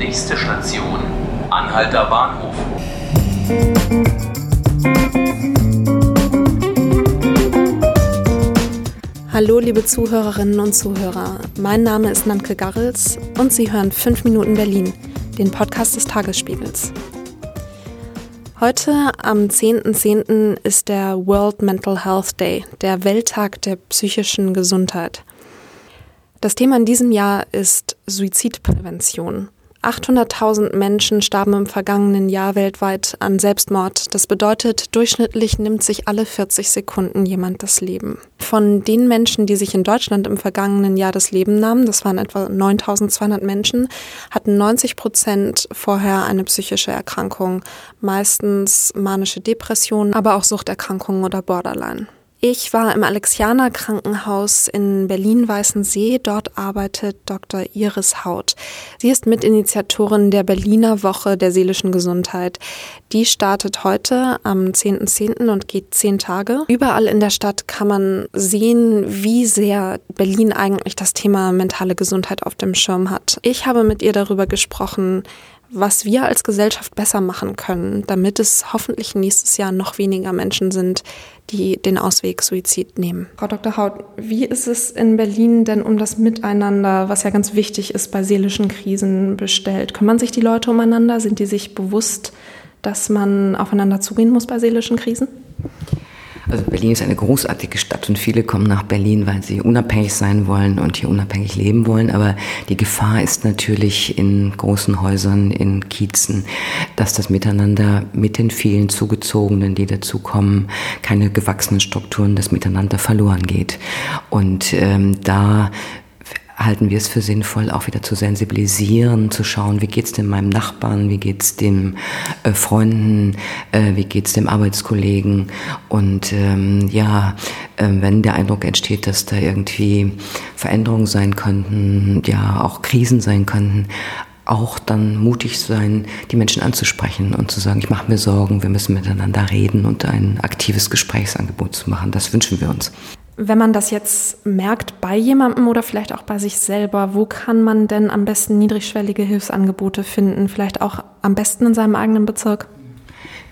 Nächste Station, Anhalter Bahnhof. Hallo liebe Zuhörerinnen und Zuhörer, mein Name ist Nanke Garrels und Sie hören 5 Minuten Berlin, den Podcast des Tagesspiegels. Heute am 10.10. .10. ist der World Mental Health Day, der Welttag der psychischen Gesundheit. Das Thema in diesem Jahr ist Suizidprävention. 800.000 Menschen starben im vergangenen Jahr weltweit an Selbstmord. Das bedeutet, durchschnittlich nimmt sich alle 40 Sekunden jemand das Leben. Von den Menschen, die sich in Deutschland im vergangenen Jahr das Leben nahmen, das waren etwa 9.200 Menschen, hatten 90 Prozent vorher eine psychische Erkrankung, meistens manische Depressionen, aber auch Suchterkrankungen oder Borderline. Ich war im Alexianer Krankenhaus in Berlin-Weißensee. Dort arbeitet Dr. Iris Haut. Sie ist Mitinitiatorin der Berliner Woche der seelischen Gesundheit. Die startet heute am 10.10. .10. und geht zehn Tage. Überall in der Stadt kann man sehen, wie sehr Berlin eigentlich das Thema mentale Gesundheit auf dem Schirm hat. Ich habe mit ihr darüber gesprochen, was wir als Gesellschaft besser machen können, damit es hoffentlich nächstes Jahr noch weniger Menschen sind, die den Ausweg Suizid nehmen. Frau Dr. Haut, wie ist es in Berlin denn um das Miteinander, was ja ganz wichtig ist bei seelischen Krisen, bestellt? Kümmern sich die Leute umeinander? Sind die sich bewusst, dass man aufeinander zugehen muss bei seelischen Krisen? Also Berlin ist eine großartige Stadt und viele kommen nach Berlin, weil sie unabhängig sein wollen und hier unabhängig leben wollen. Aber die Gefahr ist natürlich in großen Häusern, in Kiezen, dass das Miteinander mit den vielen Zugezogenen, die dazukommen, keine gewachsenen Strukturen, das Miteinander verloren geht. Und ähm, da halten wir es für sinnvoll, auch wieder zu sensibilisieren, zu schauen, wie geht's dem meinem Nachbarn, wie geht's dem äh, Freunden, äh, wie geht's dem Arbeitskollegen und ähm, ja, äh, wenn der Eindruck entsteht, dass da irgendwie Veränderungen sein könnten, ja auch Krisen sein könnten, auch dann mutig sein, die Menschen anzusprechen und zu sagen, ich mache mir Sorgen, wir müssen miteinander reden und ein aktives Gesprächsangebot zu machen. Das wünschen wir uns. Wenn man das jetzt merkt bei jemandem oder vielleicht auch bei sich selber, wo kann man denn am besten niedrigschwellige Hilfsangebote finden? Vielleicht auch am besten in seinem eigenen Bezirk?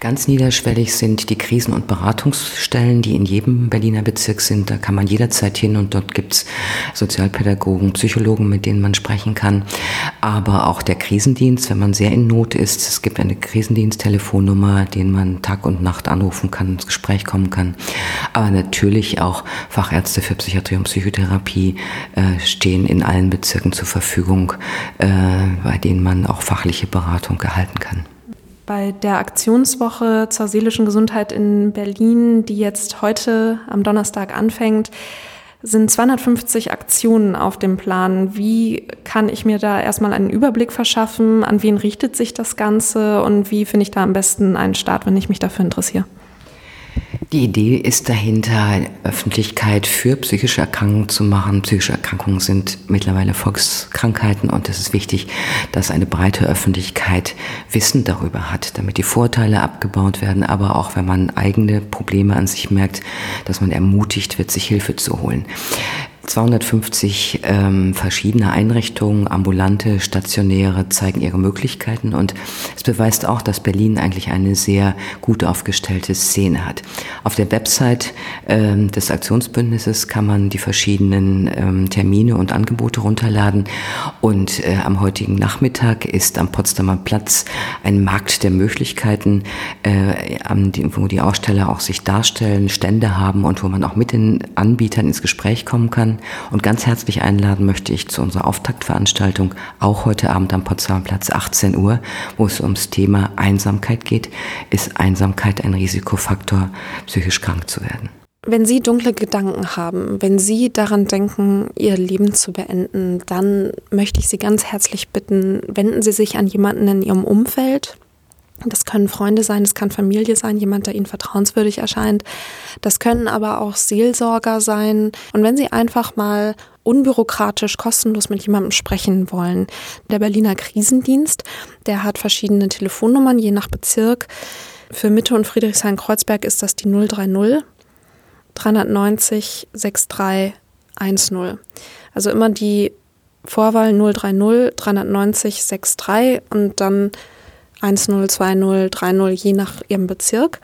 Ganz niederschwellig sind die Krisen- und Beratungsstellen, die in jedem Berliner Bezirk sind. Da kann man jederzeit hin und dort gibt's Sozialpädagogen, Psychologen, mit denen man sprechen kann. Aber auch der Krisendienst, wenn man sehr in Not ist. Es gibt eine Krisendiensttelefonnummer, den man Tag und Nacht anrufen kann, ins Gespräch kommen kann. Aber natürlich auch Fachärzte für Psychiatrie und Psychotherapie äh, stehen in allen Bezirken zur Verfügung, äh, bei denen man auch fachliche Beratung erhalten kann. Bei der Aktionswoche zur seelischen Gesundheit in Berlin, die jetzt heute am Donnerstag anfängt, sind 250 Aktionen auf dem Plan. Wie kann ich mir da erstmal einen Überblick verschaffen? An wen richtet sich das Ganze? Und wie finde ich da am besten einen Start, wenn ich mich dafür interessiere? Die Idee ist dahinter, Öffentlichkeit für psychische Erkrankungen zu machen. Psychische Erkrankungen sind mittlerweile Volkskrankheiten und es ist wichtig, dass eine breite Öffentlichkeit Wissen darüber hat, damit die Vorteile abgebaut werden, aber auch wenn man eigene Probleme an sich merkt, dass man ermutigt wird, sich Hilfe zu holen. 250 ähm, verschiedene Einrichtungen, ambulante, stationäre, zeigen ihre Möglichkeiten und es beweist auch, dass Berlin eigentlich eine sehr gut aufgestellte Szene hat. Auf der Website ähm, des Aktionsbündnisses kann man die verschiedenen ähm, Termine und Angebote runterladen und äh, am heutigen Nachmittag ist am Potsdamer Platz ein Markt der Möglichkeiten, äh, wo die Aussteller auch sich darstellen, Stände haben und wo man auch mit den Anbietern ins Gespräch kommen kann. Und ganz herzlich einladen möchte ich zu unserer Auftaktveranstaltung, auch heute Abend am Potsdamer Platz 18 Uhr, wo es ums Thema Einsamkeit geht. Ist Einsamkeit ein Risikofaktor, psychisch krank zu werden? Wenn Sie dunkle Gedanken haben, wenn Sie daran denken, Ihr Leben zu beenden, dann möchte ich Sie ganz herzlich bitten, wenden Sie sich an jemanden in Ihrem Umfeld, das können Freunde sein, das kann Familie sein, jemand, der ihnen vertrauenswürdig erscheint. Das können aber auch Seelsorger sein. Und wenn Sie einfach mal unbürokratisch, kostenlos mit jemandem sprechen wollen, der Berliner Krisendienst, der hat verschiedene Telefonnummern, je nach Bezirk. Für Mitte und Friedrichshain-Kreuzberg ist das die 030 390 6310. Also immer die Vorwahl 030 390 63 und dann 102030 je nach Ihrem Bezirk.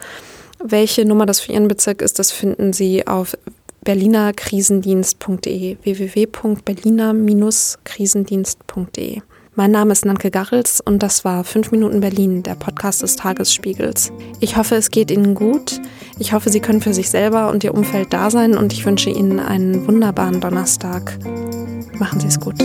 Welche Nummer das für Ihren Bezirk ist, das finden Sie auf berlinerkrisendienst.de www.berliner-krisendienst.de mein Name ist Nanke Garrels und das war 5 Minuten Berlin, der Podcast des Tagesspiegels. Ich hoffe, es geht Ihnen gut. Ich hoffe, Sie können für sich selber und Ihr Umfeld da sein und ich wünsche Ihnen einen wunderbaren Donnerstag. Machen Sie es gut.